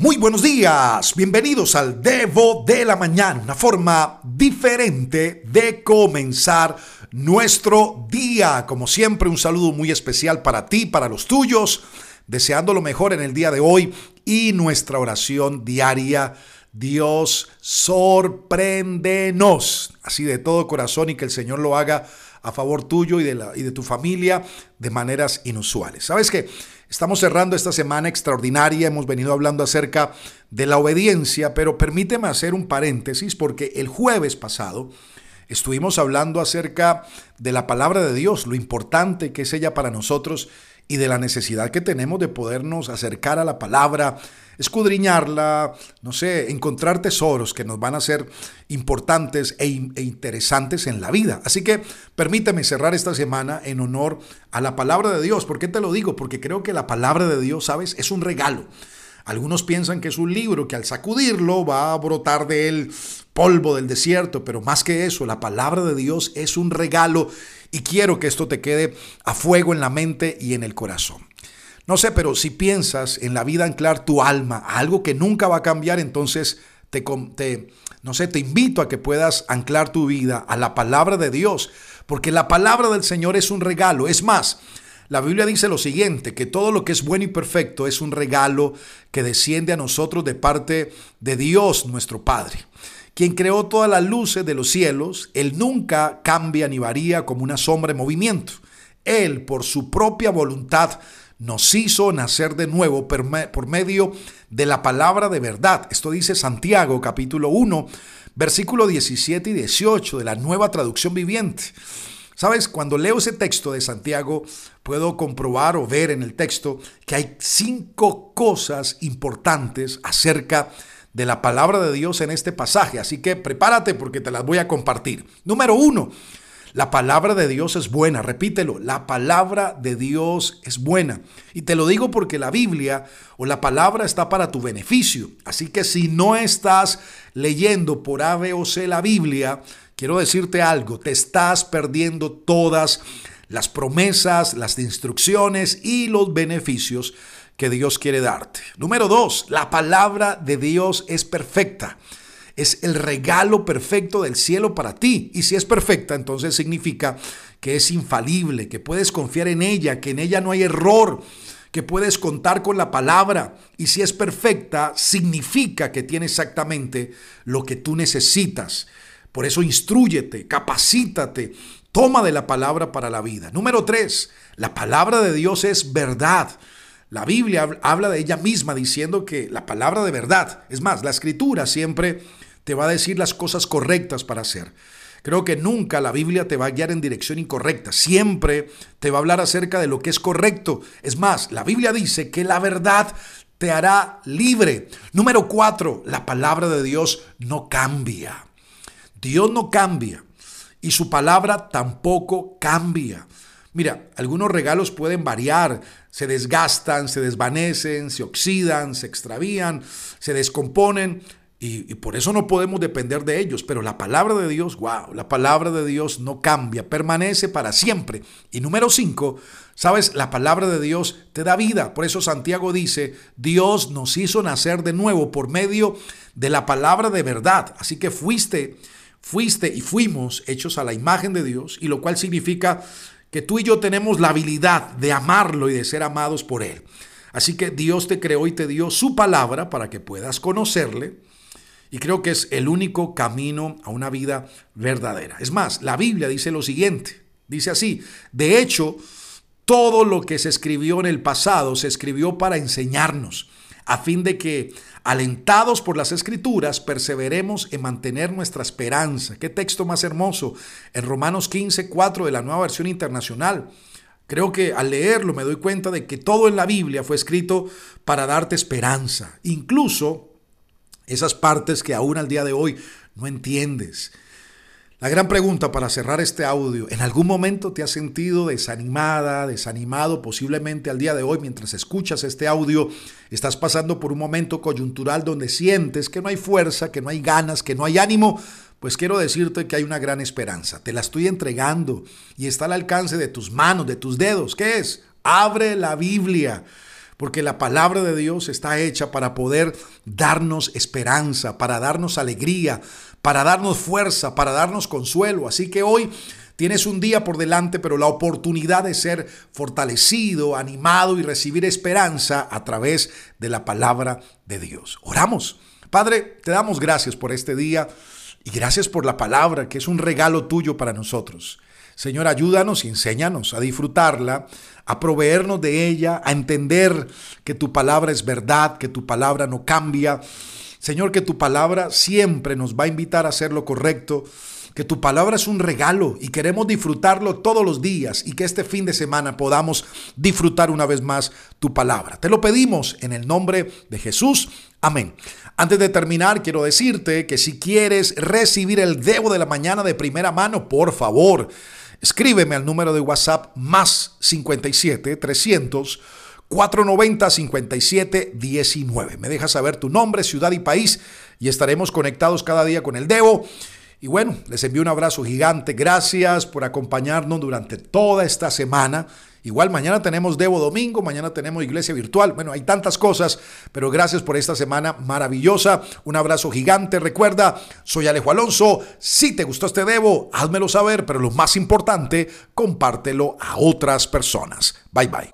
Muy buenos días, bienvenidos al Devo de la Mañana, una forma diferente de comenzar nuestro día. Como siempre, un saludo muy especial para ti, para los tuyos, deseando lo mejor en el día de hoy y nuestra oración diaria. Dios, sorpréndenos, así de todo corazón y que el Señor lo haga a favor tuyo y de, la, y de tu familia de maneras inusuales. ¿Sabes qué? Estamos cerrando esta semana extraordinaria, hemos venido hablando acerca de la obediencia, pero permíteme hacer un paréntesis porque el jueves pasado estuvimos hablando acerca de la palabra de Dios, lo importante que es ella para nosotros y de la necesidad que tenemos de podernos acercar a la palabra, escudriñarla, no sé, encontrar tesoros que nos van a ser importantes e, e, interesantes en la vida. Así que permíteme cerrar esta semana en honor a la palabra de Dios. ¿Por qué te lo digo? Porque creo que la palabra de Dios, ¿sabes? Es un regalo. Algunos piensan que es un libro que al sacudirlo va a brotar de él polvo del desierto, pero más que eso, la palabra de Dios es un regalo y quiero que esto te quede a fuego en la mente y en el corazón. No sé, pero si piensas en la vida anclar tu alma a algo que nunca va a cambiar, entonces te, te, no sé, te invito a que puedas anclar tu vida a la palabra de Dios, porque la palabra del Señor es un regalo. Es más, la Biblia dice lo siguiente, que todo lo que es bueno y perfecto es un regalo que desciende a nosotros de parte de Dios nuestro Padre quien creó todas las luces de los cielos, Él nunca cambia ni varía como una sombra en movimiento. Él, por su propia voluntad, nos hizo nacer de nuevo por medio de la palabra de verdad. Esto dice Santiago capítulo 1, versículo 17 y 18 de la nueva traducción viviente. Sabes, cuando leo ese texto de Santiago, puedo comprobar o ver en el texto que hay cinco cosas importantes acerca de de la palabra de Dios en este pasaje, así que prepárate porque te las voy a compartir. Número uno, la palabra de Dios es buena, repítelo, la palabra de Dios es buena. Y te lo digo porque la Biblia o la palabra está para tu beneficio. Así que si no estás leyendo por A, B o C la Biblia, quiero decirte algo, te estás perdiendo todas las promesas, las instrucciones y los beneficios que Dios quiere darte. Número dos, la palabra de Dios es perfecta. Es el regalo perfecto del cielo para ti. Y si es perfecta, entonces significa que es infalible, que puedes confiar en ella, que en ella no hay error, que puedes contar con la palabra. Y si es perfecta, significa que tiene exactamente lo que tú necesitas. Por eso instruyete, capacítate, toma de la palabra para la vida. Número tres, la palabra de Dios es verdad. La Biblia habla de ella misma diciendo que la palabra de verdad, es más, la escritura siempre te va a decir las cosas correctas para hacer. Creo que nunca la Biblia te va a guiar en dirección incorrecta. Siempre te va a hablar acerca de lo que es correcto. Es más, la Biblia dice que la verdad te hará libre. Número cuatro, la palabra de Dios no cambia. Dios no cambia y su palabra tampoco cambia. Mira, algunos regalos pueden variar, se desgastan, se desvanecen, se oxidan, se extravían, se descomponen y, por eso no podemos depender de ellos. Pero la palabra de Dios, wow, la palabra de Dios no cambia, permanece para siempre. Y número cinco, sabes, la palabra de Dios te da vida. Por eso Santiago dice, Dios nos hizo nacer de nuevo por medio de la palabra de verdad. Así que fuiste, fuiste y fuimos hechos a la imagen de Dios, y lo cual significa que tú y yo tenemos la habilidad de amarlo y de ser amados por Él. Así que Dios te creó y te dio su palabra para que puedas conocerle. Y creo que es el único camino a una vida verdadera. Es más, la Biblia dice lo siguiente. Dice así, de hecho, todo lo que se escribió en el pasado se escribió para enseñarnos, a fin de que Alentados por las escrituras, perseveremos en mantener nuestra esperanza. Qué texto más hermoso. En Romanos 15, 4 de la nueva versión internacional. Creo que al leerlo me doy cuenta de que todo en la Biblia fue escrito para darte esperanza. Incluso esas partes que aún al día de hoy no entiendes. La gran pregunta para cerrar este audio, ¿en algún momento te has sentido desanimada, desanimado? Posiblemente al día de hoy, mientras escuchas este audio, estás pasando por un momento coyuntural donde sientes que no hay fuerza, que no hay ganas, que no hay ánimo. Pues quiero decirte que hay una gran esperanza. Te la estoy entregando y está al alcance de tus manos, de tus dedos. ¿Qué es? Abre la Biblia porque la palabra de Dios está hecha para poder darnos esperanza, para darnos alegría, para darnos fuerza, para darnos consuelo. Así que hoy Tienes un día por delante, pero la oportunidad de ser fortalecido, animado y recibir esperanza a través de la palabra de Dios. Oramos. Padre, te damos gracias por este día y gracias por la palabra, que es un regalo tuyo para nosotros. Señor, ayúdanos y enséñanos a disfrutarla, a proveernos de ella, a entender que tu palabra es verdad, que tu palabra no cambia. Señor, que tu palabra siempre nos va a invitar a hacer lo correcto que tu palabra es un regalo y queremos disfrutarlo todos los días y que este fin de semana podamos disfrutar una vez más tu palabra. Te lo pedimos en el nombre de Jesús. Amén. Antes de terminar, quiero decirte que si quieres recibir el debo de la mañana de primera mano, por favor, escríbeme al número de WhatsApp más 57 300 490 57 19. Me dejas saber tu nombre, ciudad y país y estaremos conectados cada día con el Debo. Y bueno, les envío un abrazo gigante. Gracias por acompañarnos durante toda esta semana. Igual mañana tenemos Debo Domingo, mañana tenemos Iglesia Virtual. Bueno, hay tantas cosas, pero gracias por esta semana maravillosa. Un abrazo gigante. Recuerda, soy Alejo Alonso. Si te gustó este Debo, házmelo saber, pero lo más importante, compártelo a otras personas. Bye bye.